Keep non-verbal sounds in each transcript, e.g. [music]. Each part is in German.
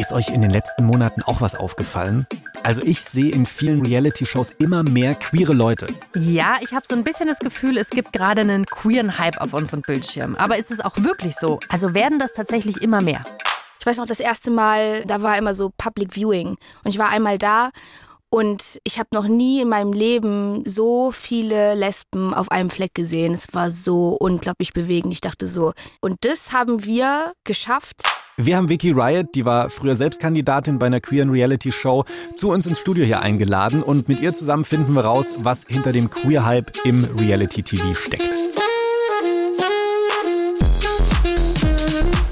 Ist euch in den letzten Monaten auch was aufgefallen? Also ich sehe in vielen Reality-Shows immer mehr queere Leute. Ja, ich habe so ein bisschen das Gefühl, es gibt gerade einen queeren Hype auf unseren Bildschirmen. Aber ist es auch wirklich so? Also werden das tatsächlich immer mehr? Ich weiß noch, das erste Mal, da war immer so Public Viewing. Und ich war einmal da und ich habe noch nie in meinem Leben so viele Lesben auf einem Fleck gesehen. Es war so unglaublich bewegend. Ich dachte so, und das haben wir geschafft. Wir haben Vicky Riot, die war früher selbst Kandidatin bei einer queeren Reality-Show, zu uns ins Studio hier eingeladen und mit ihr zusammen finden wir raus, was hinter dem Queer-Hype im Reality-TV steckt.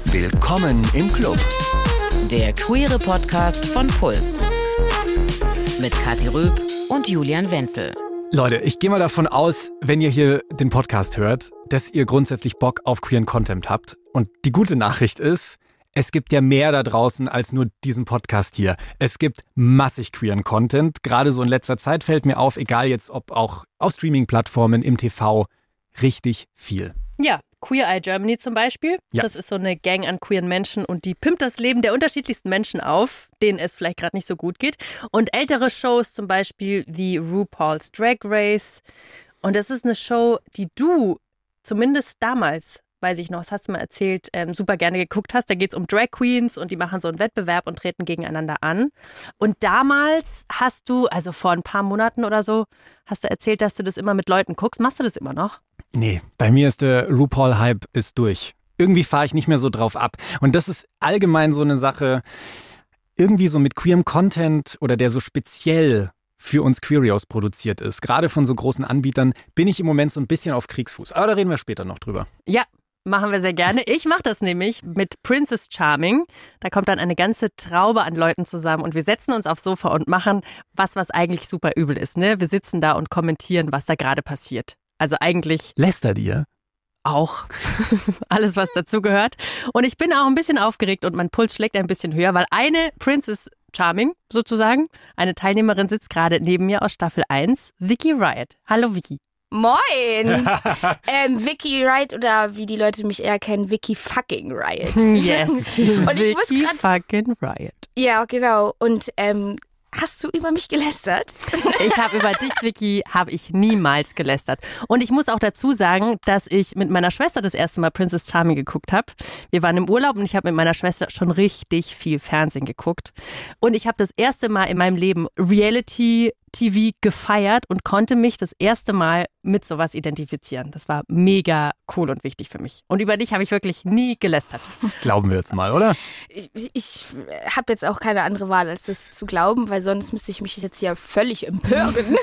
Willkommen im Club. Der queere Podcast von Puls. Mit Kathi Röb und Julian Wenzel. Leute, ich gehe mal davon aus, wenn ihr hier den Podcast hört, dass ihr grundsätzlich Bock auf queeren Content habt. Und die gute Nachricht ist, es gibt ja mehr da draußen als nur diesen Podcast hier. Es gibt massig queeren Content. Gerade so in letzter Zeit fällt mir auf, egal jetzt ob auch auf Streaming-Plattformen, im TV, richtig viel. Ja, Queer Eye Germany zum Beispiel. Ja. Das ist so eine Gang an queeren Menschen und die pimpt das Leben der unterschiedlichsten Menschen auf, denen es vielleicht gerade nicht so gut geht. Und ältere Shows zum Beispiel wie RuPaul's Drag Race. Und das ist eine Show, die du zumindest damals weiß ich noch, das hast du mal erzählt, ähm, super gerne geguckt hast. Da geht es um Drag Queens und die machen so einen Wettbewerb und treten gegeneinander an. Und damals hast du, also vor ein paar Monaten oder so, hast du erzählt, dass du das immer mit Leuten guckst. Machst du das immer noch? Nee, bei mir ist der RuPaul-Hype ist durch. Irgendwie fahre ich nicht mehr so drauf ab. Und das ist allgemein so eine Sache, irgendwie so mit queerem Content oder der so speziell für uns Queerios produziert ist, gerade von so großen Anbietern, bin ich im Moment so ein bisschen auf Kriegsfuß. Aber da reden wir später noch drüber. Ja, Machen wir sehr gerne. Ich mache das nämlich mit Princess Charming. Da kommt dann eine ganze Traube an Leuten zusammen und wir setzen uns aufs Sofa und machen was, was eigentlich super übel ist. Ne? Wir sitzen da und kommentieren, was da gerade passiert. Also eigentlich. Lästert ihr? Auch. [laughs] Alles, was dazugehört. Und ich bin auch ein bisschen aufgeregt und mein Puls schlägt ein bisschen höher, weil eine Princess Charming sozusagen, eine Teilnehmerin sitzt gerade neben mir aus Staffel 1, Vicky Riot. Hallo Vicky. Moin! [laughs] ähm, Vicky Riot oder wie die Leute mich eher kennen, Vicky fucking Riot. [laughs] Yes. [laughs] Und ich Vicky muss grad, fucking Riot. Ja, genau. Und ähm, Hast du über mich gelästert? Ich habe über dich, Vicky, habe ich niemals gelästert. Und ich muss auch dazu sagen, dass ich mit meiner Schwester das erste Mal Princess Charming geguckt habe. Wir waren im Urlaub und ich habe mit meiner Schwester schon richtig viel Fernsehen geguckt. Und ich habe das erste Mal in meinem Leben Reality TV gefeiert und konnte mich das erste Mal mit sowas identifizieren. Das war mega cool und wichtig für mich. Und über dich habe ich wirklich nie gelästert. [laughs] Glauben wir jetzt mal, oder? Ich, ich habe jetzt auch keine andere Wahl, als das zu glauben, weil sonst müsste ich mich jetzt hier völlig empören. [laughs]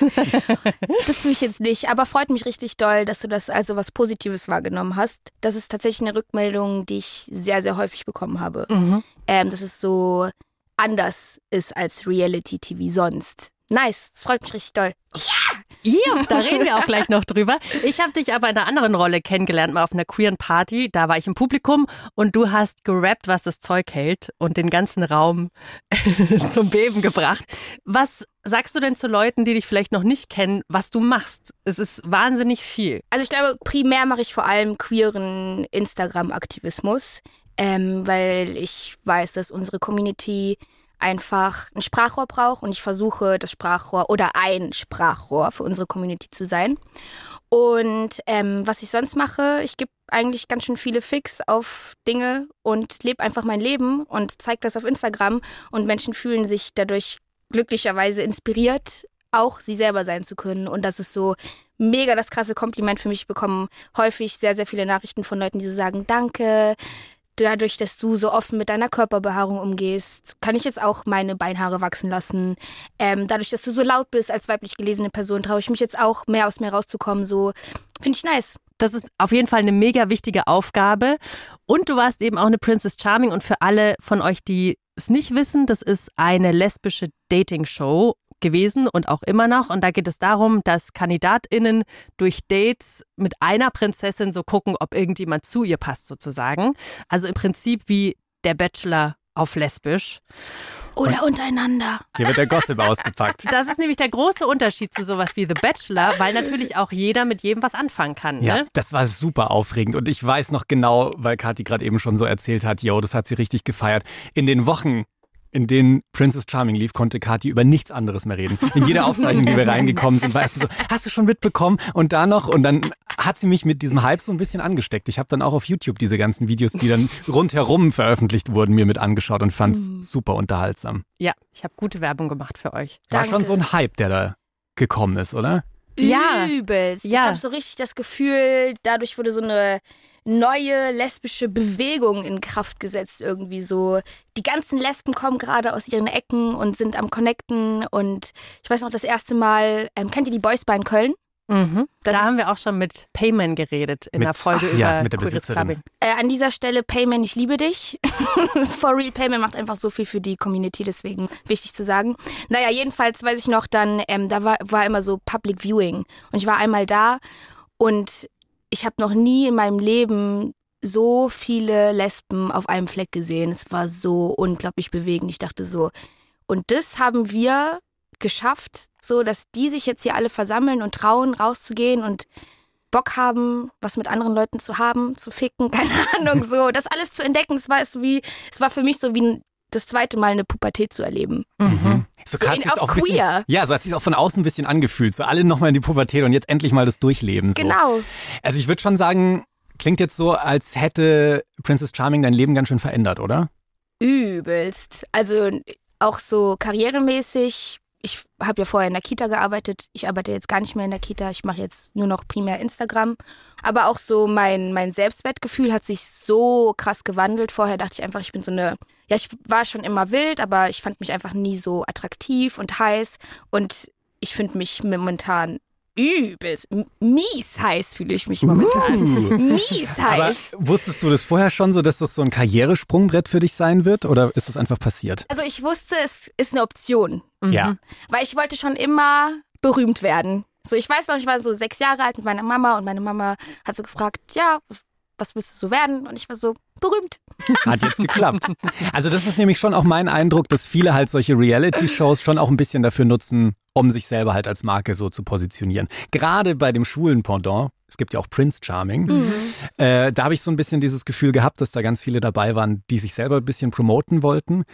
das tue ich jetzt nicht. Aber freut mich richtig doll, dass du das als was Positives wahrgenommen hast. Das ist tatsächlich eine Rückmeldung, die ich sehr, sehr häufig bekommen habe. Mhm. Ähm, dass es so anders ist als Reality-TV sonst. Nice, das freut mich richtig doll. Ja! Ja, da reden wir auch gleich noch drüber. Ich habe dich aber in einer anderen Rolle kennengelernt, mal auf einer queeren Party. Da war ich im Publikum und du hast gerappt, was das Zeug hält und den ganzen Raum [laughs] zum Beben gebracht. Was sagst du denn zu Leuten, die dich vielleicht noch nicht kennen, was du machst? Es ist wahnsinnig viel. Also ich glaube, primär mache ich vor allem queeren Instagram-Aktivismus, ähm, weil ich weiß, dass unsere Community einfach ein Sprachrohr braucht und ich versuche, das Sprachrohr oder ein Sprachrohr für unsere Community zu sein. Und ähm, was ich sonst mache, ich gebe eigentlich ganz schön viele Fix auf Dinge und lebe einfach mein Leben und zeige das auf Instagram und Menschen fühlen sich dadurch glücklicherweise inspiriert, auch sie selber sein zu können. Und das ist so mega das krasse Kompliment für mich. Ich bekomme häufig sehr, sehr viele Nachrichten von Leuten, die so sagen, danke, dadurch, dass du so offen mit deiner Körperbehaarung umgehst, kann ich jetzt auch meine Beinhaare wachsen lassen. Ähm, dadurch, dass du so laut bist als weiblich gelesene Person, traue ich mich jetzt auch mehr aus mir rauszukommen. So finde ich nice. Das ist auf jeden Fall eine mega wichtige Aufgabe. Und du warst eben auch eine Princess Charming. Und für alle von euch, die es nicht wissen, das ist eine lesbische Dating-Show gewesen und auch immer noch. Und da geht es darum, dass KandidatInnen durch Dates mit einer Prinzessin so gucken, ob irgendjemand zu ihr passt, sozusagen. Also im Prinzip wie der Bachelor auf Lesbisch. Oder und untereinander. Hier wird der Gossip [laughs] ausgepackt. Das ist nämlich der große Unterschied zu sowas wie The Bachelor, weil natürlich auch jeder mit jedem was anfangen kann. Ja, ne? das war super aufregend. Und ich weiß noch genau, weil Kathi gerade eben schon so erzählt hat, yo, das hat sie richtig gefeiert. In den Wochen in denen Princess Charming lief, konnte Kathi über nichts anderes mehr reden. In jeder [laughs] Aufzeichnung, die wir reingekommen sind, war es so, hast du schon mitbekommen? Und da noch. Und dann hat sie mich mit diesem Hype so ein bisschen angesteckt. Ich habe dann auch auf YouTube diese ganzen Videos, die dann [laughs] rundherum veröffentlicht wurden, mir mit angeschaut und fand es mhm. super unterhaltsam. Ja, ich habe gute Werbung gemacht für euch. War Danke. schon so ein Hype, der da gekommen ist, oder? Ja. Übelst. Ja. Ich habe so richtig das Gefühl, dadurch wurde so eine neue lesbische Bewegung in Kraft gesetzt irgendwie so. Die ganzen Lesben kommen gerade aus ihren Ecken und sind am Connecten und ich weiß noch das erste Mal, ähm, kennt ihr die Boys Bar in Köln? Mhm. Da haben wir auch schon mit Payman geredet in mit, der Folge ach, über ja, mit der Besitzerin. Äh, an dieser Stelle Payman, ich liebe dich. [laughs] For real, Payman macht einfach so viel für die Community, deswegen wichtig zu sagen. Naja, jedenfalls weiß ich noch dann, ähm, da war, war immer so Public Viewing und ich war einmal da und ich habe noch nie in meinem Leben so viele Lesben auf einem Fleck gesehen. Es war so unglaublich bewegend. Ich dachte so, und das haben wir geschafft, so dass die sich jetzt hier alle versammeln und trauen, rauszugehen und Bock haben, was mit anderen Leuten zu haben, zu ficken, [laughs] keine Ahnung, so das alles zu entdecken. Es war es wie, es war für mich so wie das zweite Mal eine Pubertät zu erleben. Mhm. So, so in, auf auch queer. Bisschen, ja, so hat sich auch von außen ein bisschen angefühlt. So alle nochmal in die Pubertät und jetzt endlich mal das Durchleben. So. Genau. Also ich würde schon sagen, klingt jetzt so, als hätte Princess Charming dein Leben ganz schön verändert, oder? Übelst. Also auch so karrieremäßig ich habe ja vorher in der Kita gearbeitet. Ich arbeite jetzt gar nicht mehr in der Kita. Ich mache jetzt nur noch primär Instagram. Aber auch so mein, mein Selbstwertgefühl hat sich so krass gewandelt. Vorher dachte ich einfach, ich bin so eine, ja, ich war schon immer wild, aber ich fand mich einfach nie so attraktiv und heiß. Und ich finde mich momentan übelst mies heiß fühle ich mich momentan. Uh. Mies heiß. Aber wusstest du das vorher schon so, dass das so ein Karrieresprungbrett für dich sein wird oder ist das einfach passiert? Also ich wusste, es ist eine Option. Mhm. Ja. Weil ich wollte schon immer berühmt werden. So, ich weiß noch, ich war so sechs Jahre alt mit meiner Mama und meine Mama hat so gefragt, ja, was willst du so werden? Und ich war so, berühmt. [laughs] Hat jetzt geklappt. Also das ist nämlich schon auch mein Eindruck, dass viele halt solche Reality-Shows schon auch ein bisschen dafür nutzen, um sich selber halt als Marke so zu positionieren. Gerade bei dem Schulen-Pendant, es gibt ja auch Prince Charming, mhm. äh, da habe ich so ein bisschen dieses Gefühl gehabt, dass da ganz viele dabei waren, die sich selber ein bisschen promoten wollten.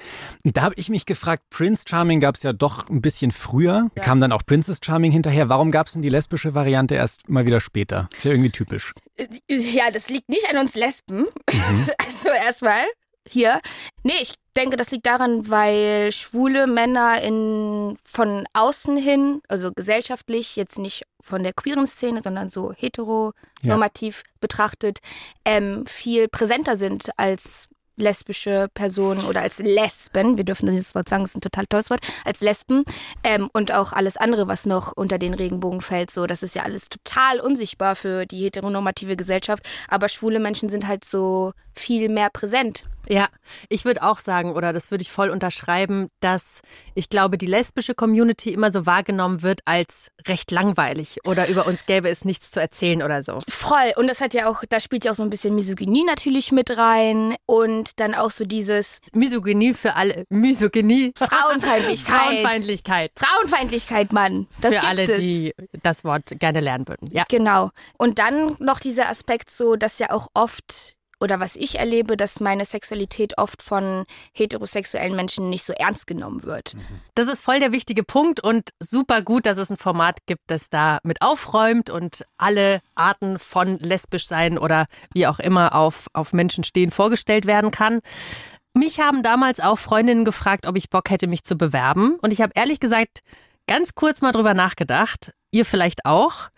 Und da habe ich mich gefragt, Prince Charming gab es ja doch ein bisschen früher, ja. kam dann auch Princess Charming hinterher. Warum gab es denn die lesbische Variante erst mal wieder später? Ist ja irgendwie typisch. Äh, ja, das liegt nicht an uns Lesben. Mhm. [laughs] Also erstmal hier. Nee, ich denke, das liegt daran, weil schwule Männer in, von außen hin, also gesellschaftlich, jetzt nicht von der queeren Szene, sondern so heteronormativ ja. betrachtet, ähm, viel präsenter sind als lesbische Personen oder als Lesben, wir dürfen dieses Wort sagen, das ist ein total tolles Wort, als Lesben. Ähm, und auch alles andere, was noch unter den Regenbogen fällt, so, das ist ja alles total unsichtbar für die heteronormative Gesellschaft, aber schwule Menschen sind halt so viel mehr präsent ja, ich würde auch sagen, oder das würde ich voll unterschreiben, dass ich glaube, die lesbische Community immer so wahrgenommen wird als recht langweilig oder über uns gäbe es nichts zu erzählen oder so. Voll. Und das hat ja auch, da spielt ja auch so ein bisschen Misogynie natürlich mit rein und dann auch so dieses Misogynie für alle, Misogynie. Frauenfeindlichkeit. Frauenfeindlichkeit. Frauenfeindlichkeit, Mann. Das für alle, es. die das Wort gerne lernen würden. Ja. Genau. Und dann noch dieser Aspekt so, dass ja auch oft oder was ich erlebe, dass meine Sexualität oft von heterosexuellen Menschen nicht so ernst genommen wird. Mhm. Das ist voll der wichtige Punkt und super gut, dass es ein Format gibt, das da mit aufräumt und alle Arten von lesbisch sein oder wie auch immer auf, auf Menschen stehen vorgestellt werden kann. Mich haben damals auch Freundinnen gefragt, ob ich Bock hätte, mich zu bewerben. Und ich habe ehrlich gesagt ganz kurz mal drüber nachgedacht. Ihr vielleicht auch.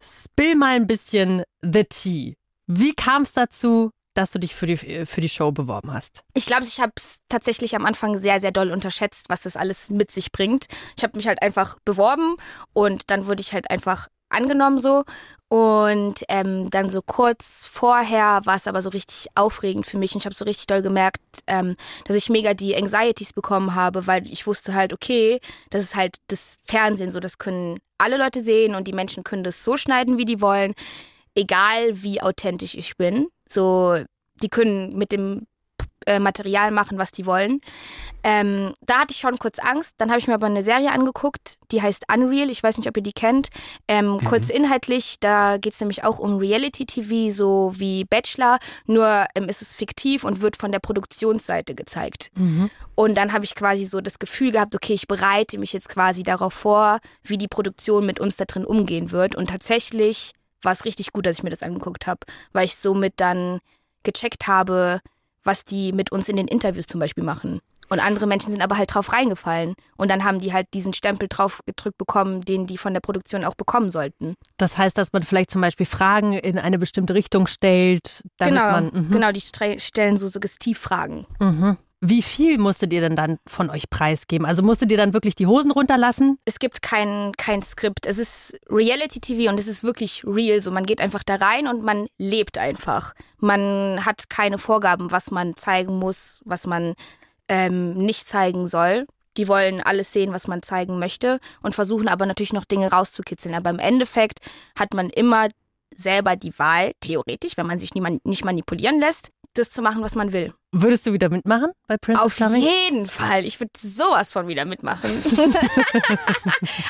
Spill mal ein bisschen the tea. Wie kam es dazu, dass du dich für die, für die Show beworben hast? Ich glaube, ich habe es tatsächlich am Anfang sehr, sehr doll unterschätzt, was das alles mit sich bringt. Ich habe mich halt einfach beworben und dann wurde ich halt einfach angenommen so. Und ähm, dann so kurz vorher war es aber so richtig aufregend für mich. Und ich habe so richtig doll gemerkt, ähm, dass ich mega die Anxieties bekommen habe, weil ich wusste halt, okay, das ist halt das Fernsehen so, das können alle Leute sehen und die Menschen können das so schneiden, wie die wollen egal wie authentisch ich bin. So, die können mit dem äh, Material machen, was die wollen. Ähm, da hatte ich schon kurz Angst. Dann habe ich mir aber eine Serie angeguckt, die heißt Unreal. Ich weiß nicht, ob ihr die kennt. Ähm, mhm. Kurz inhaltlich, da geht es nämlich auch um Reality-TV, so wie Bachelor. Nur ähm, ist es fiktiv und wird von der Produktionsseite gezeigt. Mhm. Und dann habe ich quasi so das Gefühl gehabt, okay, ich bereite mich jetzt quasi darauf vor, wie die Produktion mit uns da drin umgehen wird. Und tatsächlich war es richtig gut, dass ich mir das angeguckt habe, weil ich somit dann gecheckt habe, was die mit uns in den Interviews zum Beispiel machen. Und andere Menschen sind aber halt drauf reingefallen. Und dann haben die halt diesen Stempel drauf gedrückt bekommen, den die von der Produktion auch bekommen sollten. Das heißt, dass man vielleicht zum Beispiel Fragen in eine bestimmte Richtung stellt. Damit genau, man, -hmm. genau, die stellen so Suggestivfragen. Mhm. Wie viel musstet ihr denn dann von euch preisgeben? Also musstet ihr dann wirklich die Hosen runterlassen? Es gibt kein, kein Skript. Es ist Reality-TV und es ist wirklich real. So, man geht einfach da rein und man lebt einfach. Man hat keine Vorgaben, was man zeigen muss, was man ähm, nicht zeigen soll. Die wollen alles sehen, was man zeigen möchte und versuchen aber natürlich noch Dinge rauszukitzeln. Aber im Endeffekt hat man immer selber die Wahl, theoretisch, wenn man sich nicht manipulieren lässt, das zu machen, was man will. Würdest du wieder mitmachen bei Princess Auf Charming? Auf jeden Fall. Ich würde sowas von wieder mitmachen. [laughs]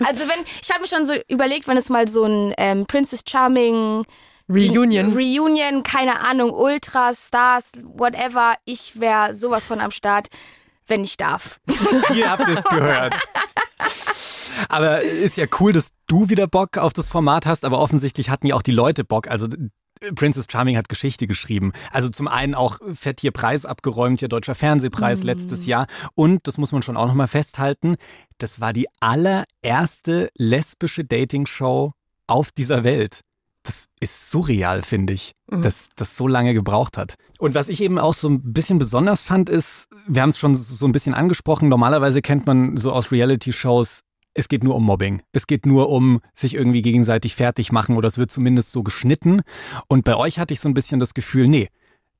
also wenn, ich habe mir schon so überlegt, wenn es mal so ein ähm, Princess Charming Reunion. Reunion, keine Ahnung, Ultras, Stars, whatever. Ich wäre sowas von am Start, wenn ich darf. Ihr habt es gehört. Aber ist ja cool, dass du wieder Bock auf das Format hast, aber offensichtlich hatten ja auch die Leute Bock. Also Princess Charming hat Geschichte geschrieben. Also zum einen auch fett hier Preis abgeräumt, hier Deutscher Fernsehpreis mhm. letztes Jahr. Und, das muss man schon auch nochmal festhalten, das war die allererste lesbische Dating-Show auf dieser Welt das ist surreal, finde ich, mhm. dass das so lange gebraucht hat. Und was ich eben auch so ein bisschen besonders fand, ist, wir haben es schon so ein bisschen angesprochen, normalerweise kennt man so aus Reality-Shows, es geht nur um Mobbing. Es geht nur um sich irgendwie gegenseitig fertig machen oder es wird zumindest so geschnitten. Und bei euch hatte ich so ein bisschen das Gefühl, nee,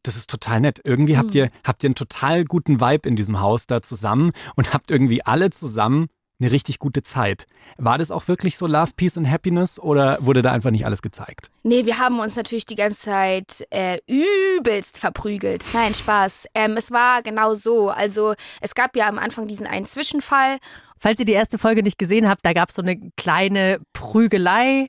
das ist total nett. Irgendwie mhm. habt ihr, habt ihr einen total guten Vibe in diesem Haus da zusammen und habt irgendwie alle zusammen eine richtig gute Zeit. War das auch wirklich so Love, Peace and Happiness oder wurde da einfach nicht alles gezeigt? Nee, wir haben uns natürlich die ganze Zeit äh, übelst verprügelt. Nein, Spaß. Ähm, es war genau so. Also es gab ja am Anfang diesen einen Zwischenfall. Falls ihr die erste Folge nicht gesehen habt, da gab es so eine kleine Prügelei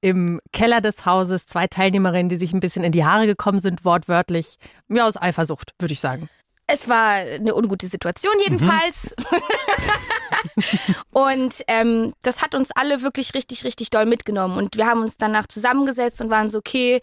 im Keller des Hauses. Zwei Teilnehmerinnen, die sich ein bisschen in die Haare gekommen sind, wortwörtlich. Ja, aus Eifersucht, würde ich sagen. Es war eine ungute Situation jedenfalls. Mhm. [laughs] und ähm, das hat uns alle wirklich richtig, richtig doll mitgenommen. Und wir haben uns danach zusammengesetzt und waren so, okay,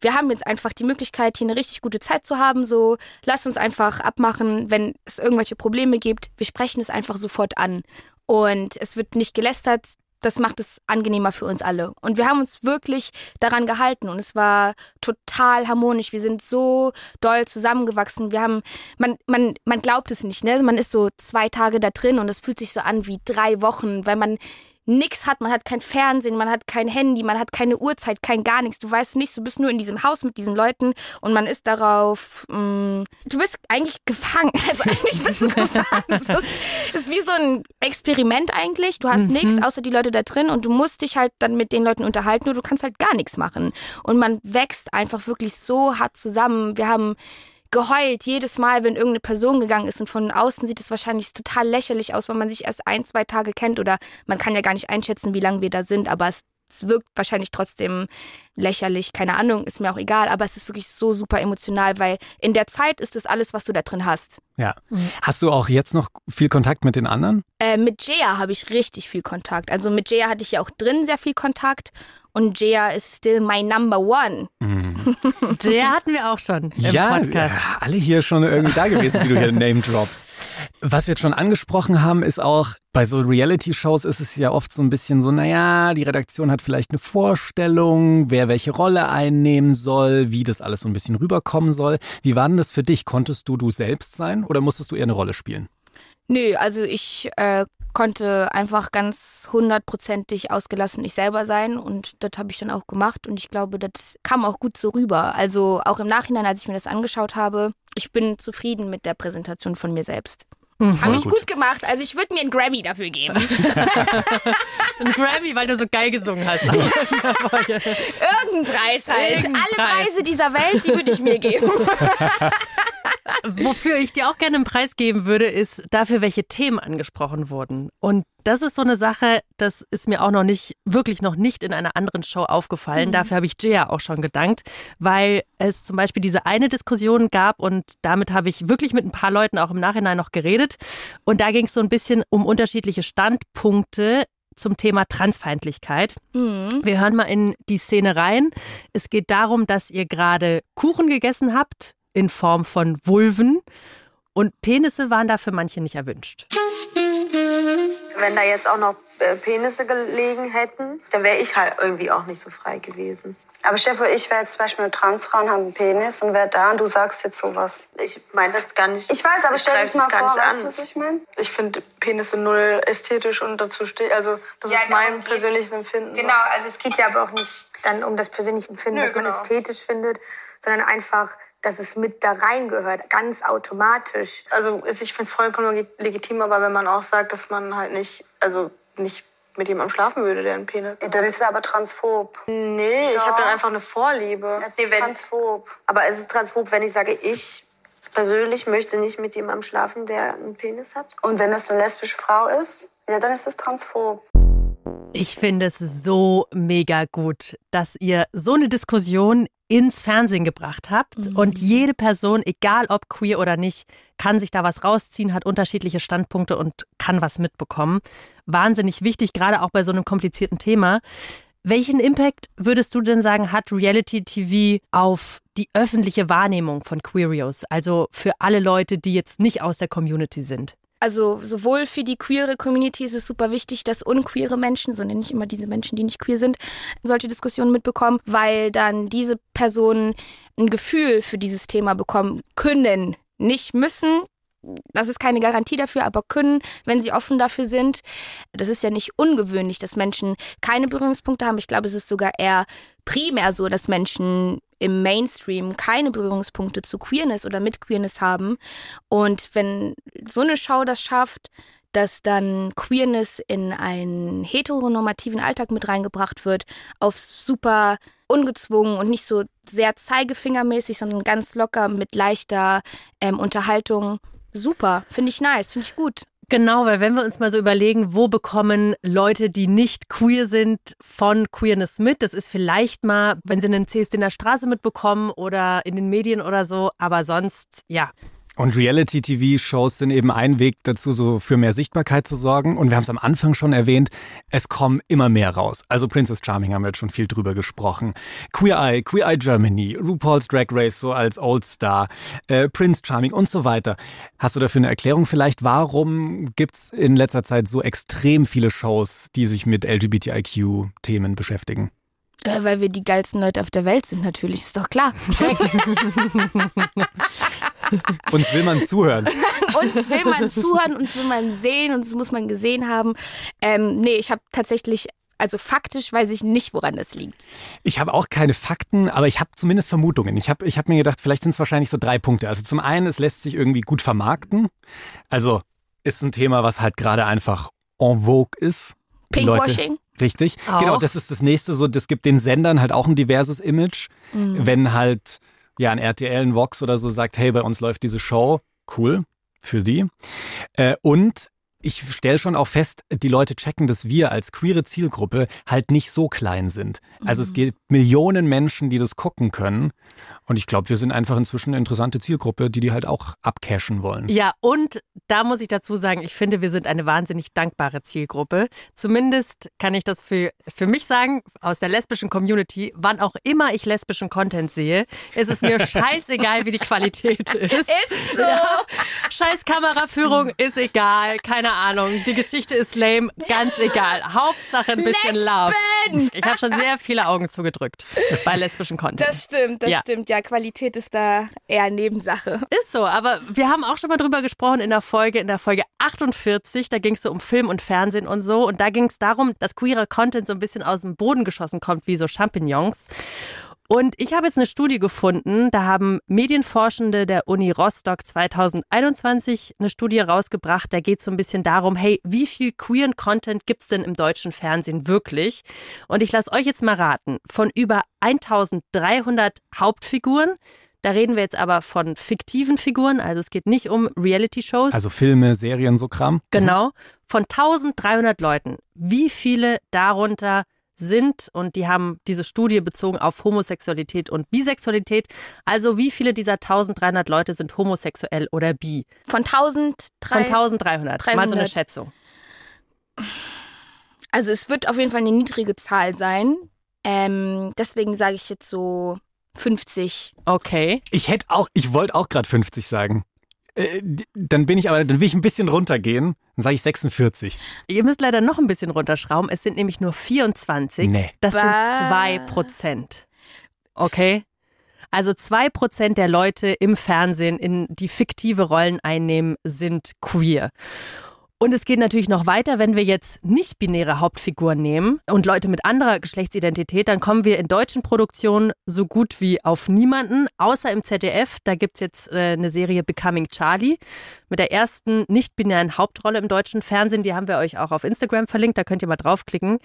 wir haben jetzt einfach die Möglichkeit, hier eine richtig gute Zeit zu haben. So, lasst uns einfach abmachen, wenn es irgendwelche Probleme gibt. Wir sprechen es einfach sofort an. Und es wird nicht gelästert, das macht es angenehmer für uns alle. Und wir haben uns wirklich daran gehalten und es war total harmonisch. Wir sind so doll zusammengewachsen. Wir haben, man, man, man glaubt es nicht, ne? Man ist so zwei Tage da drin und es fühlt sich so an wie drei Wochen, weil man nichts hat. Man hat kein Fernsehen, man hat kein Handy, man hat keine Uhrzeit, kein gar nichts. Du weißt nichts, du bist nur in diesem Haus mit diesen Leuten und man ist darauf, mh, mm, du bist eigentlich gefangen. [laughs] Also eigentlich bist du gefangen. Es ist, ist, wie so ein Experiment eigentlich. Du hast mhm. nichts außer die Leute da drin und du musst dich halt dann mit den Leuten unterhalten oder du kannst halt gar nichts machen. Und man wächst einfach wirklich so hart zusammen. Wir haben geheult jedes Mal, wenn irgendeine Person gegangen ist. Und von außen sieht es wahrscheinlich total lächerlich aus, wenn man sich erst ein, zwei Tage kennt oder man kann ja gar nicht einschätzen, wie lange wir da sind, aber es, es wirkt wahrscheinlich trotzdem lächerlich. Keine Ahnung, ist mir auch egal, aber es ist wirklich so super emotional, weil in der Zeit ist das alles, was du da drin hast. Ja. Mhm. Hast du auch jetzt noch viel Kontakt mit den anderen? Äh, mit Jaya habe ich richtig viel Kontakt. Also mit Jaya hatte ich ja auch drin sehr viel Kontakt und Jaya ist still my number one. Mhm. [laughs] Jaya hatten wir auch schon im ja, Podcast. Ja, alle hier schon irgendwie da gewesen, die du hier [laughs] name droppst. Was wir jetzt schon angesprochen haben, ist auch, bei so Reality-Shows ist es ja oft so ein bisschen so, naja, die Redaktion hat vielleicht eine Vorstellung, wer welche Rolle einnehmen soll, wie das alles so ein bisschen rüberkommen soll. Wie war denn das für dich? Konntest du du selbst sein oder musstest du eher eine Rolle spielen? Nö, also ich äh, konnte einfach ganz hundertprozentig ausgelassen ich selber sein und das habe ich dann auch gemacht und ich glaube, das kam auch gut so rüber. Also auch im Nachhinein, als ich mir das angeschaut habe, ich bin zufrieden mit der Präsentation von mir selbst. Mhm. Habe ich gut. gut gemacht. Also ich würde mir einen Grammy dafür geben. [laughs] [laughs] ein Grammy, weil du so geil gesungen hast. [laughs] Irgendein Preis halt. Irgendein Alle Preise dieser Welt, die würde ich mir geben. Wofür ich dir auch gerne einen Preis geben würde, ist dafür, welche Themen angesprochen wurden. Und das ist so eine Sache, das ist mir auch noch nicht, wirklich noch nicht in einer anderen Show aufgefallen. Mhm. Dafür habe ich Jia auch schon gedankt, weil es zum Beispiel diese eine Diskussion gab und damit habe ich wirklich mit ein paar Leuten auch im Nachhinein noch geredet. Und da ging es so ein bisschen um unterschiedliche Standpunkte zum Thema Transfeindlichkeit. Mhm. Wir hören mal in die Szene rein. Es geht darum, dass ihr gerade Kuchen gegessen habt in Form von Vulven und Penisse waren da für manche nicht erwünscht. Wenn da jetzt auch noch äh, Penisse gelegen hätten, dann wäre ich halt irgendwie auch nicht so frei gewesen. Aber Stefan, ich wäre jetzt zum Beispiel eine Transfrau und habe einen Penis und wäre da und du sagst jetzt sowas. Ich meine das gar nicht. Ich weiß, aber stell dich mal vor, weißt du, was ich meine? Ich finde Penisse null ästhetisch und dazu steht, also das ja, ist mein persönliches Empfinden. Genau, also es geht ja aber auch nicht dann um das persönliche Empfinden, Nö, was man genau. ästhetisch findet, sondern einfach dass es mit da reingehört, ganz automatisch. Also ich finde es vollkommen legitim, aber wenn man auch sagt, dass man halt nicht, also nicht mit jemandem schlafen würde, der einen Penis hat. Dann ist er aber transphob. Nee, ja. ich habe dann einfach eine Vorliebe. Das ist nee, transphob. Aber es ist transphob, wenn ich sage, ich persönlich möchte nicht mit jemandem schlafen, der einen Penis hat. Und wenn das eine lesbische Frau ist, ja, dann ist es transphob. Ich finde es so mega gut, dass ihr so eine Diskussion ins Fernsehen gebracht habt. Mhm. Und jede Person, egal ob queer oder nicht, kann sich da was rausziehen, hat unterschiedliche Standpunkte und kann was mitbekommen. Wahnsinnig wichtig, gerade auch bei so einem komplizierten Thema. Welchen Impact würdest du denn sagen, hat Reality TV auf die öffentliche Wahrnehmung von Queerios? Also für alle Leute, die jetzt nicht aus der Community sind? Also sowohl für die queere Community ist es super wichtig, dass unqueere Menschen, so nenne ich immer diese Menschen, die nicht queer sind, solche Diskussionen mitbekommen, weil dann diese Personen ein Gefühl für dieses Thema bekommen können. Nicht müssen, das ist keine Garantie dafür, aber können, wenn sie offen dafür sind. Das ist ja nicht ungewöhnlich, dass Menschen keine Berührungspunkte haben. Ich glaube, es ist sogar eher primär so, dass Menschen im Mainstream keine Berührungspunkte zu Queerness oder mit Queerness haben. Und wenn so eine Show das schafft, dass dann Queerness in einen heteronormativen Alltag mit reingebracht wird, auf super ungezwungen und nicht so sehr zeigefingermäßig, sondern ganz locker mit leichter ähm, Unterhaltung. Super, finde ich nice, finde ich gut. Genau, weil wenn wir uns mal so überlegen, wo bekommen Leute, die nicht queer sind, von Queerness mit? Das ist vielleicht mal, wenn sie einen CSD in der Straße mitbekommen oder in den Medien oder so, aber sonst, ja, und Reality-TV-Shows sind eben ein Weg dazu, so für mehr Sichtbarkeit zu sorgen. Und wir haben es am Anfang schon erwähnt, es kommen immer mehr raus. Also Princess Charming haben wir jetzt schon viel drüber gesprochen. Queer Eye, Queer Eye Germany, RuPaul's Drag Race so als Old Star, äh, Prince Charming und so weiter. Hast du dafür eine Erklärung vielleicht? Warum gibt's in letzter Zeit so extrem viele Shows, die sich mit LGBTIQ-Themen beschäftigen? Äh, weil wir die geilsten Leute auf der Welt sind, natürlich, ist doch klar. [laughs] [laughs] [laughs] uns will man zuhören. [laughs] uns will man zuhören, uns will man sehen, uns muss man gesehen haben. Ähm, nee, ich habe tatsächlich also faktisch weiß ich nicht, woran das liegt. Ich habe auch keine Fakten, aber ich habe zumindest Vermutungen. Ich habe ich hab mir gedacht, vielleicht sind es wahrscheinlich so drei Punkte. Also zum einen, es lässt sich irgendwie gut vermarkten. Also ist ein Thema, was halt gerade einfach en vogue ist. Pinkwashing? Richtig. Auch. Genau, das ist das nächste. So, das gibt den Sendern halt auch ein diverses Image. Mhm. Wenn halt ja ein RTL, ein Vox oder so sagt, hey, bei uns läuft diese Show, cool für sie. Äh, und ich stelle schon auch fest, die Leute checken, dass wir als queere Zielgruppe halt nicht so klein sind. Also mhm. es gibt Millionen Menschen, die das gucken können. Und ich glaube, wir sind einfach inzwischen eine interessante Zielgruppe, die die halt auch abcashen wollen. Ja, und da muss ich dazu sagen, ich finde, wir sind eine wahnsinnig dankbare Zielgruppe. Zumindest kann ich das für, für mich sagen, aus der lesbischen Community, wann auch immer ich lesbischen Content sehe, ist es mir [laughs] scheißegal, wie die Qualität ist. Ist so. Ja. Scheiß Kameraführung ist egal, keine Ahnung. Die Geschichte ist lame, ganz egal. Hauptsache ein bisschen. Love. Ich habe schon sehr viele Augen zugedrückt bei lesbischen Content. Das stimmt, das ja. stimmt ja, Qualität ist da eher Nebensache. Ist so, aber wir haben auch schon mal drüber gesprochen in der Folge, in der Folge 48, da ging es so um Film und Fernsehen und so und da ging es darum, dass queerer Content so ein bisschen aus dem Boden geschossen kommt, wie so Champignons. Und ich habe jetzt eine Studie gefunden, da haben Medienforschende der Uni Rostock 2021 eine Studie rausgebracht, da geht es so ein bisschen darum, hey, wie viel queeren Content gibt es denn im deutschen Fernsehen wirklich? Und ich lasse euch jetzt mal raten, von über 1300 Hauptfiguren Da reden wir jetzt aber von fiktiven Figuren, also es geht nicht um Reality-Shows. Also Filme, Serien, so Kram. Genau. Von 1300 Leuten. Wie viele darunter sind und die haben diese Studie bezogen auf Homosexualität und Bisexualität. Also wie viele dieser 1300 Leute sind homosexuell oder bi? Von 1300. Von 1300. 300. Mal so eine Schätzung. Also es wird auf jeden Fall eine niedrige Zahl sein. Ähm, deswegen sage ich jetzt so 50. Okay. Ich hätte auch, ich wollte auch gerade 50 sagen. Äh, dann bin ich aber, dann will ich ein bisschen runtergehen. Dann sage ich 46. Ihr müsst leider noch ein bisschen runterschrauben. Es sind nämlich nur 24. Nee. Das sind 2 Prozent. Okay? Also 2 Prozent der Leute im Fernsehen, in die fiktive Rollen einnehmen, sind queer. Und es geht natürlich noch weiter, wenn wir jetzt nicht-binäre Hauptfiguren nehmen und Leute mit anderer Geschlechtsidentität, dann kommen wir in deutschen Produktionen so gut wie auf niemanden, außer im ZDF. Da gibt es jetzt äh, eine Serie Becoming Charlie mit der ersten nicht-binären Hauptrolle im deutschen Fernsehen. Die haben wir euch auch auf Instagram verlinkt, da könnt ihr mal draufklicken.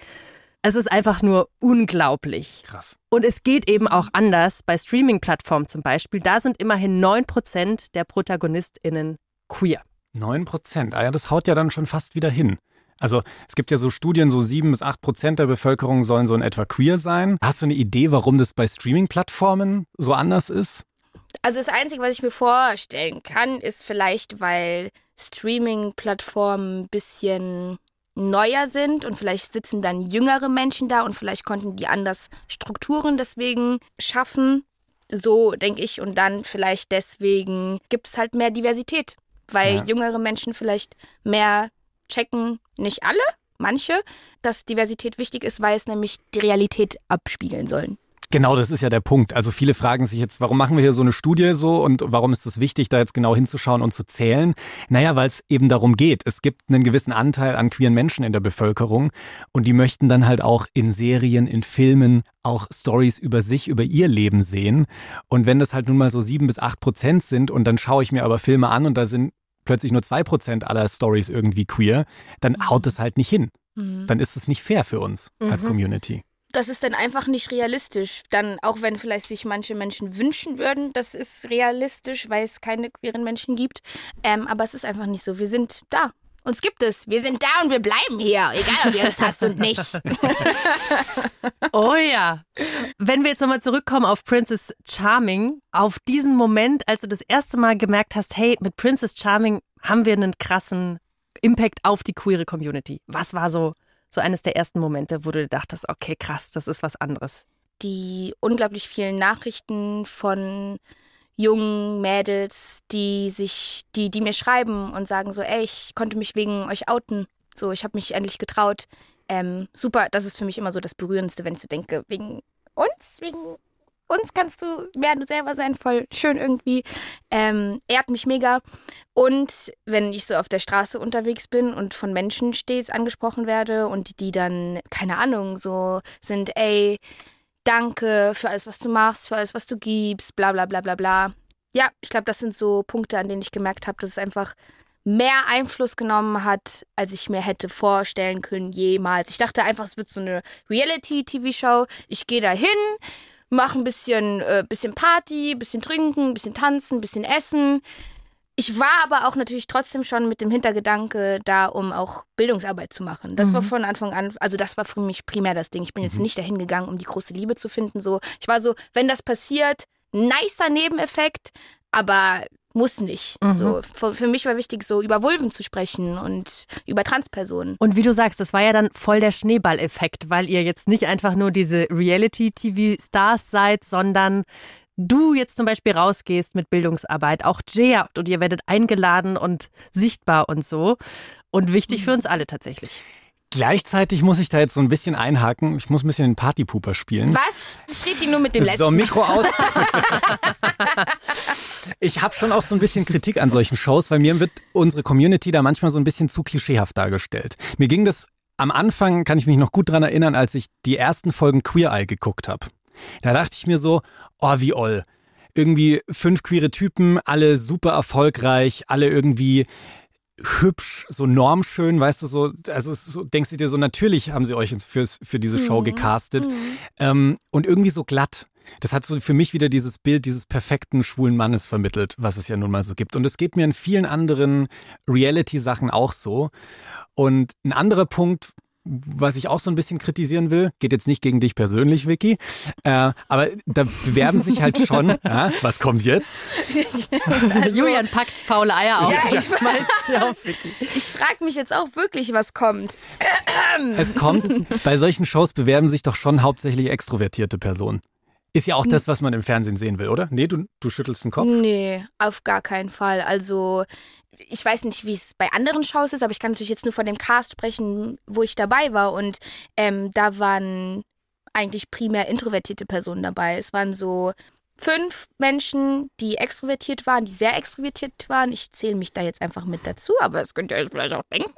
Es ist einfach nur unglaublich. Krass. Und es geht eben auch anders. Bei Streaming-Plattformen zum Beispiel, da sind immerhin 9% der ProtagonistInnen queer. 9 Prozent. Ah ja, das haut ja dann schon fast wieder hin. Also es gibt ja so Studien, so 7 bis 8 Prozent der Bevölkerung sollen so in etwa queer sein. Hast du eine Idee, warum das bei Streaming-Plattformen so anders ist? Also das Einzige, was ich mir vorstellen kann, ist vielleicht, weil Streaming-Plattformen ein bisschen neuer sind und vielleicht sitzen dann jüngere Menschen da und vielleicht konnten die anders Strukturen deswegen schaffen. So denke ich. Und dann vielleicht deswegen gibt es halt mehr Diversität weil ja. jüngere Menschen vielleicht mehr checken, nicht alle, manche, dass Diversität wichtig ist, weil es nämlich die Realität abspiegeln sollen. Genau, das ist ja der Punkt. Also viele fragen sich jetzt, warum machen wir hier so eine Studie so und warum ist es wichtig, da jetzt genau hinzuschauen und zu zählen? Naja, weil es eben darum geht. Es gibt einen gewissen Anteil an queeren Menschen in der Bevölkerung und die möchten dann halt auch in Serien, in Filmen auch Stories über sich, über ihr Leben sehen. Und wenn das halt nun mal so sieben bis acht Prozent sind und dann schaue ich mir aber Filme an und da sind plötzlich nur zwei Prozent aller Stories irgendwie queer, dann mhm. haut es halt nicht hin. Mhm. Dann ist es nicht fair für uns mhm. als Community. Das ist dann einfach nicht realistisch. Dann, auch wenn vielleicht sich manche Menschen wünschen würden, das ist realistisch, weil es keine queeren Menschen gibt. Ähm, aber es ist einfach nicht so. Wir sind da. Uns gibt es. Wir sind da und wir bleiben hier. Egal, ob ihr uns hasst und nicht. [laughs] oh ja. Wenn wir jetzt nochmal zurückkommen auf Princess Charming, auf diesen Moment, als du das erste Mal gemerkt hast, hey, mit Princess Charming haben wir einen krassen Impact auf die queere Community. Was war so, so eines der ersten Momente, wo du dachtest, okay, krass, das ist was anderes? Die unglaublich vielen Nachrichten von jungen Mädels, die sich, die, die mir schreiben und sagen so, ey, ich konnte mich wegen euch outen. So, ich habe mich endlich getraut. Ähm, super, das ist für mich immer so das Berührendste, wenn ich so denke, wegen uns, wegen uns kannst du mehr du selber sein, voll schön irgendwie. Ähm, ehrt mich mega. Und wenn ich so auf der Straße unterwegs bin und von Menschen stets angesprochen werde und die dann, keine Ahnung, so sind, ey, Danke für alles, was du machst, für alles, was du gibst, bla bla bla bla bla. Ja, ich glaube, das sind so Punkte, an denen ich gemerkt habe, dass es einfach mehr Einfluss genommen hat, als ich mir hätte vorstellen können jemals. Ich dachte einfach, es wird so eine Reality-TV-Show. Ich gehe da hin, mache ein bisschen, äh, bisschen Party, bisschen trinken, bisschen tanzen, bisschen essen. Ich war aber auch natürlich trotzdem schon mit dem Hintergedanke da, um auch Bildungsarbeit zu machen. Das mhm. war von Anfang an, also das war für mich primär das Ding. Ich bin jetzt mhm. nicht dahin gegangen, um die große Liebe zu finden. So, ich war so, wenn das passiert, nicer Nebeneffekt, aber muss nicht. Mhm. So, für, für, mich war wichtig, so über Vulven zu sprechen und über Transpersonen. Und wie du sagst, das war ja dann voll der Schneeballeffekt, weil ihr jetzt nicht einfach nur diese Reality-TV-Stars seid, sondern du jetzt zum Beispiel rausgehst mit Bildungsarbeit, auch Jay und ihr werdet eingeladen und sichtbar und so. Und wichtig für uns alle tatsächlich. Gleichzeitig muss ich da jetzt so ein bisschen einhaken. Ich muss ein bisschen den Partypooper spielen. Was? Steht die nur mit dem letzten? So, Mikro aus. ich habe schon auch so ein bisschen Kritik an solchen Shows, weil mir wird unsere Community da manchmal so ein bisschen zu klischeehaft dargestellt. Mir ging das am Anfang, kann ich mich noch gut dran erinnern, als ich die ersten Folgen Queer Eye geguckt habe. Da dachte ich mir so, oh, wie oll. Irgendwie fünf queere Typen, alle super erfolgreich, alle irgendwie hübsch, so normschön, weißt du, so, also so, denkst du dir so, natürlich haben sie euch für, für diese Show mhm. gecastet. Mhm. Ähm, und irgendwie so glatt. Das hat so für mich wieder dieses Bild dieses perfekten schwulen Mannes vermittelt, was es ja nun mal so gibt. Und es geht mir in vielen anderen Reality-Sachen auch so. Und ein anderer Punkt, was ich auch so ein bisschen kritisieren will, geht jetzt nicht gegen dich persönlich, Vicky, äh, aber da bewerben sich halt schon. [laughs] ja, was kommt jetzt? [laughs] Also, Julian packt faule Eier auf. Ja, ich schmeißt sie auf, Vicky. Ich frage mich jetzt auch wirklich, was kommt. [clears throat] Es kommt, bei solchen Shows bewerben sich doch schon hauptsächlich extrovertierte Personen. Ist ja auch das, was man im Fernsehen sehen will, oder? Nee, du, du schüttelst den Kopf? Nee, auf gar keinen Fall. Also ich weiß nicht, wie es bei anderen Shows ist, aber ich kann natürlich jetzt nur von dem Cast sprechen, wo ich dabei war. Und ähm, da waren eigentlich primär introvertierte Personen dabei. Es waren so fünf Menschen, die extrovertiert waren, die sehr extrovertiert waren. Ich zähle mich da jetzt einfach mit dazu, aber das könnt ihr euch vielleicht auch denken.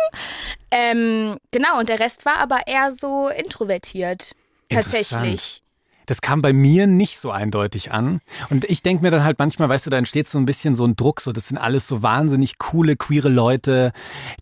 Ähm, genau, und der Rest war aber eher so introvertiert. Tatsächlich das kam bei mir nicht so eindeutig an. Und ich denke mir dann halt manchmal, weißt du, da entsteht so ein bisschen so ein Druck, so das sind alles so wahnsinnig coole, queere Leute,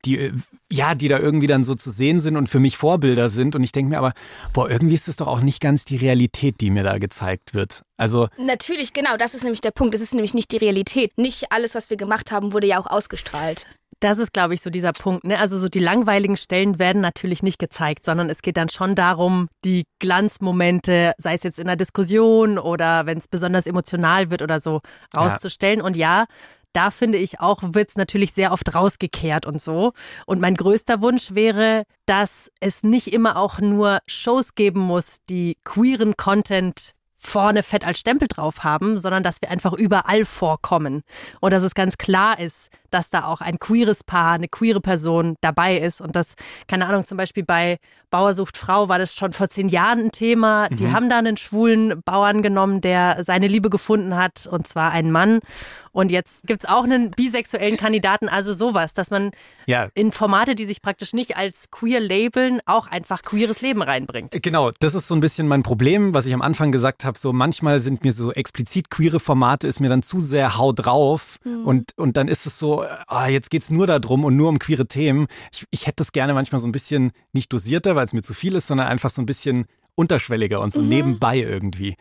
die ja, die da irgendwie dann so zu sehen sind und für mich Vorbilder sind. Und ich denke mir aber, boah, irgendwie ist das doch auch nicht ganz die Realität, die mir da gezeigt wird. Also. Natürlich, genau, das ist nämlich der Punkt. Das ist nämlich nicht die Realität. Nicht alles, was wir gemacht haben, wurde ja auch ausgestrahlt. Das ist, glaube ich, so dieser Punkt. Ne? Also so die langweiligen Stellen werden natürlich nicht gezeigt, sondern es geht dann schon darum, die Glanzmomente, sei es jetzt in einer Diskussion oder wenn es besonders emotional wird oder so, rauszustellen. Ja. Und ja, da finde ich auch, wird es natürlich sehr oft rausgekehrt und so. Und mein größter Wunsch wäre, dass es nicht immer auch nur Shows geben muss, die queeren Content vorne fett als Stempel drauf haben, sondern dass wir einfach überall vorkommen und dass es ganz klar ist, dass da auch ein queeres Paar, eine queere Person dabei ist und das, keine Ahnung, zum Beispiel bei Bauersucht Frau war das schon vor zehn Jahren ein Thema. Die mhm. haben da einen schwulen Bauern genommen, der seine Liebe gefunden hat und zwar einen Mann und jetzt gibt es auch einen bisexuellen Kandidaten, also sowas, dass man ja. in Formate, die sich praktisch nicht als queer labeln, auch einfach queeres Leben reinbringt. Genau, das ist so ein bisschen mein Problem, was ich am Anfang gesagt habe. So manchmal sind mir so explizit queere Formate, ist mir dann zu sehr hau drauf mhm. und, und dann ist es so, oh, jetzt geht es nur darum und nur um queere Themen. Ich, ich hätte das gerne manchmal so ein bisschen nicht dosierter, weil es mir zu viel ist, sondern einfach so ein bisschen unterschwelliger und so mhm. nebenbei irgendwie.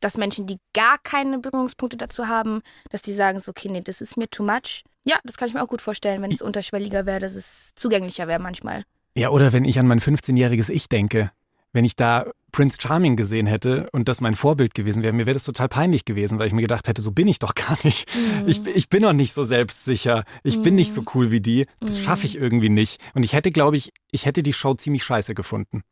Dass Menschen, die gar keine Berührungspunkte dazu haben, dass die sagen so, okay, nee, das ist mir too much. Ja, das kann ich mir auch gut vorstellen, wenn es unterschwelliger wäre, dass es zugänglicher wäre manchmal. Ja, oder wenn ich an mein 15-jähriges Ich denke, wenn ich da Prince Charming gesehen hätte und das mein Vorbild gewesen wäre, mir wäre das total peinlich gewesen, weil ich mir gedacht hätte, so bin ich doch gar nicht. Mhm. Ich, ich bin noch nicht so selbstsicher. Ich mhm. bin nicht so mhm. cool wie die. Das mhm. schaffe ich irgendwie nicht. Und ich hätte, glaube ich, ich hätte die Show ziemlich scheiße gefunden.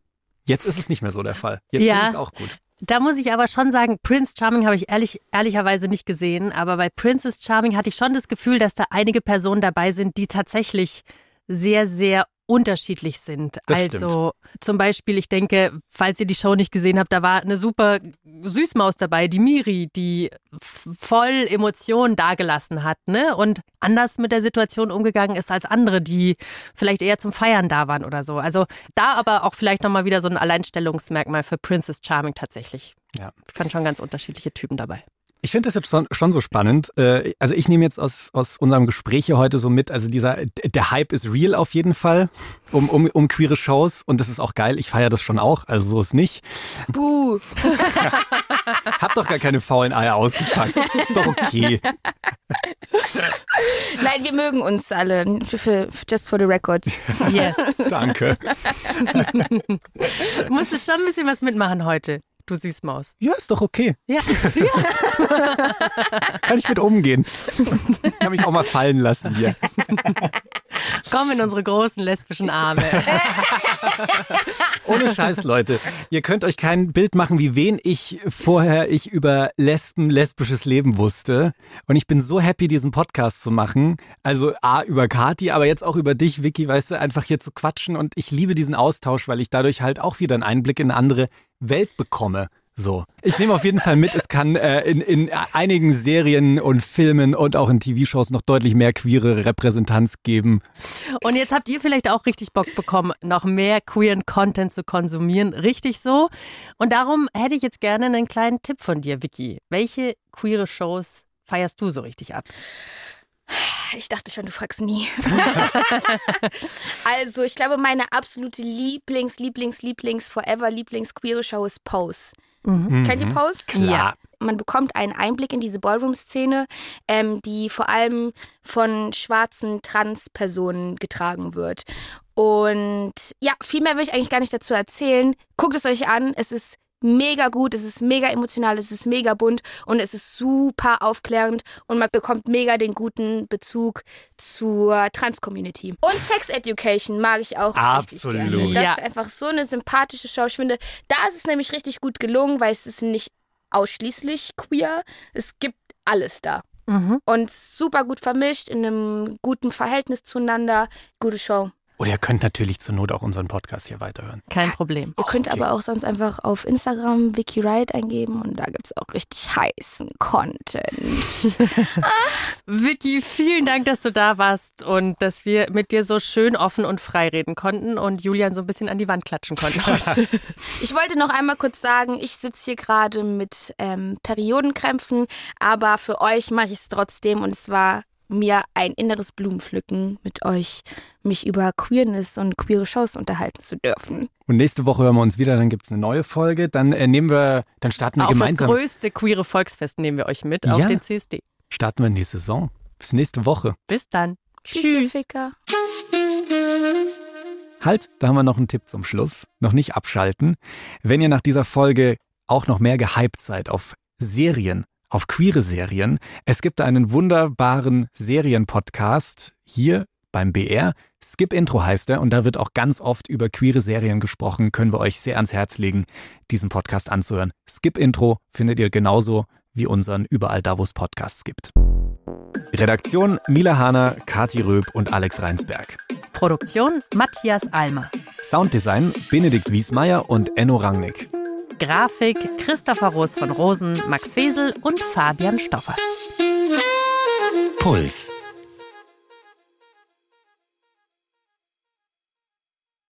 Jetzt ist es nicht mehr so der Fall. Jetzt ja. finde ich es auch gut. Da muss ich aber schon sagen, Prince Charming habe ich ehrlich, ehrlicherweise nicht gesehen, aber bei Princess Charming hatte ich schon das Gefühl, dass da einige Personen dabei sind, die tatsächlich sehr, sehr unterschiedlich sind. Das also stimmt. zum Beispiel, ich denke, falls ihr die Show nicht gesehen habt, da war eine super Süßmaus dabei, die Miri, die voll Emotionen dagelassen hat, ne? Und anders mit der Situation umgegangen ist als andere, die vielleicht eher zum Feiern da waren oder so. Also da aber auch vielleicht nochmal wieder so ein Alleinstellungsmerkmal für Princess Charming tatsächlich. Ja. Es kann schon ganz unterschiedliche Typen dabei. Ich finde das jetzt schon so spannend. Äh, also ich nehme jetzt aus, aus unserem Gespräch hier heute so mit, also dieser, der Hype ist real auf jeden Fall um, um, um queere Shows und das ist auch geil. Ich feiere das schon auch, also so ist nicht. Buh. [laughs] Hab doch gar keine faulen Eier ausgepackt. Ist doch okay. Nein, wir mögen uns alle. Just for the record. [laughs] Yes. Danke. [laughs] du musstest schon ein bisschen was mitmachen heute du Süßmaus. Ja, ist doch okay. Ja. [laughs] ja. Kann ich mit umgehen. [laughs] Kann mich auch mal fallen lassen hier. Komm in unsere großen lesbischen Arme. [laughs] Ohne Scheiß, Leute. Ihr könnt euch kein Bild machen, wie wen ich vorher ich über Lesben, lesbisches Leben wusste. Und ich bin so happy, diesen Podcast zu machen. Also A, über Kati, aber jetzt auch über dich, Vicky, weißt du, einfach hier zu quatschen. Und ich liebe diesen Austausch, weil ich dadurch halt auch wieder einen Einblick in eine andere Welt bekomme. So. Ich nehme auf jeden Fall mit, es kann äh, in, in einigen Serien und Filmen und auch in TV-Shows noch deutlich mehr queere Repräsentanz geben. Und jetzt habt ihr vielleicht auch richtig Bock bekommen, noch mehr queeren Content zu konsumieren. Richtig so. Und darum hätte ich jetzt gerne einen kleinen Tipp von dir, Vicky. Welche queere Shows feierst du so richtig ab? Ich dachte schon, du fragst nie. [laughs] also, ich glaube, meine absolute Lieblings, Lieblings, Lieblings, Forever, Lieblings queere Show ist Pose. Mhm. Kennt ihr Pose? Klar. Ja. Man bekommt einen Einblick in diese Ballroom-Szene, ähm, die vor allem von schwarzen Trans-Personen getragen wird. Und ja, viel mehr will ich eigentlich gar nicht dazu erzählen. Guckt es euch an. Es ist mega gut, es ist mega emotional, es ist mega bunt und es ist super aufklärend und man bekommt mega den guten Bezug zur Trans-Community. Und Sex Education mag ich auch Absolut. richtig gerne. Das ja. ist einfach so eine sympathische Show. Ich finde, da ist es nämlich richtig gut gelungen, weil es ist nicht ausschließlich queer. Es gibt alles da. Mhm. Und super gut vermischt, in einem guten Verhältnis zueinander. Gute Show. Oder ihr könnt natürlich zur Not auch unseren Podcast hier weiterhören. Kein Problem. Ihr könnt okay. aber auch sonst einfach auf Instagram Vicky Wright eingeben und da gibt es auch richtig heißen Content. [laughs] Vicky, vielen Dank, dass du da warst und dass wir mit dir so schön offen und frei reden konnten und Julian so ein bisschen an die Wand klatschen konnten [laughs] heute. ich wollte noch einmal kurz sagen, ich sitze hier gerade mit ähm, Periodenkrämpfen, aber für euch mache ich es trotzdem und es war mir ein inneres Blumenpflücken mit euch, mich über Queerness und queere Shows unterhalten zu dürfen. Und nächste Woche hören wir uns wieder, dann gibt es eine neue Folge. Dann äh, nehmen wir, dann starten wir auf gemeinsam. Auf das größte queere Volksfest nehmen wir euch mit, ja. auf den CSD. Starten wir in die Saison. Bis nächste Woche. Bis dann. Tschüss. Ficker. Halt, da haben wir noch einen Tipp zum Schluss. Noch nicht abschalten. Wenn ihr nach dieser Folge auch noch mehr gehypt seid auf Serien, auf queere Serien. Es gibt einen wunderbaren Serienpodcast hier beim BR. Skip Intro heißt er und da wird auch ganz oft über queere Serien gesprochen. Können wir euch sehr ans Herz legen, diesen Podcast anzuhören. Skip Intro findet ihr genauso wie unseren überall da, wo es Podcasts gibt. Redaktion Mila Hahner, Kati Röb und Alex Reinsberg. Produktion Matthias Almer. Sounddesign Benedikt Wiesmeier und Enno Rangnick. Grafik Christopher Roos von Rosen, Max Fesel und Fabian Stoffers. Puls.